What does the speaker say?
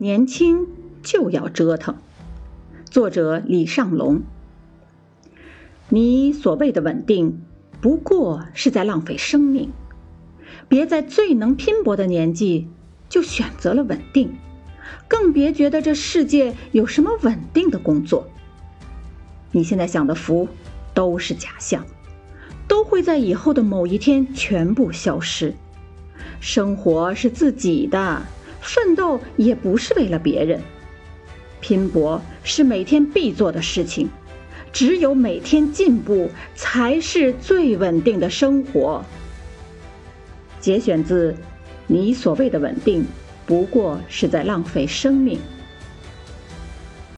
年轻就要折腾。作者李尚龙。你所谓的稳定，不过是在浪费生命。别在最能拼搏的年纪就选择了稳定，更别觉得这世界有什么稳定的工作。你现在享的福都是假象，都会在以后的某一天全部消失。生活是自己的，奋斗也不是为了别人。拼搏是每天必做的事情，只有每天进步，才是最稳定的生活。节选自：你所谓的稳定，不过是在浪费生命。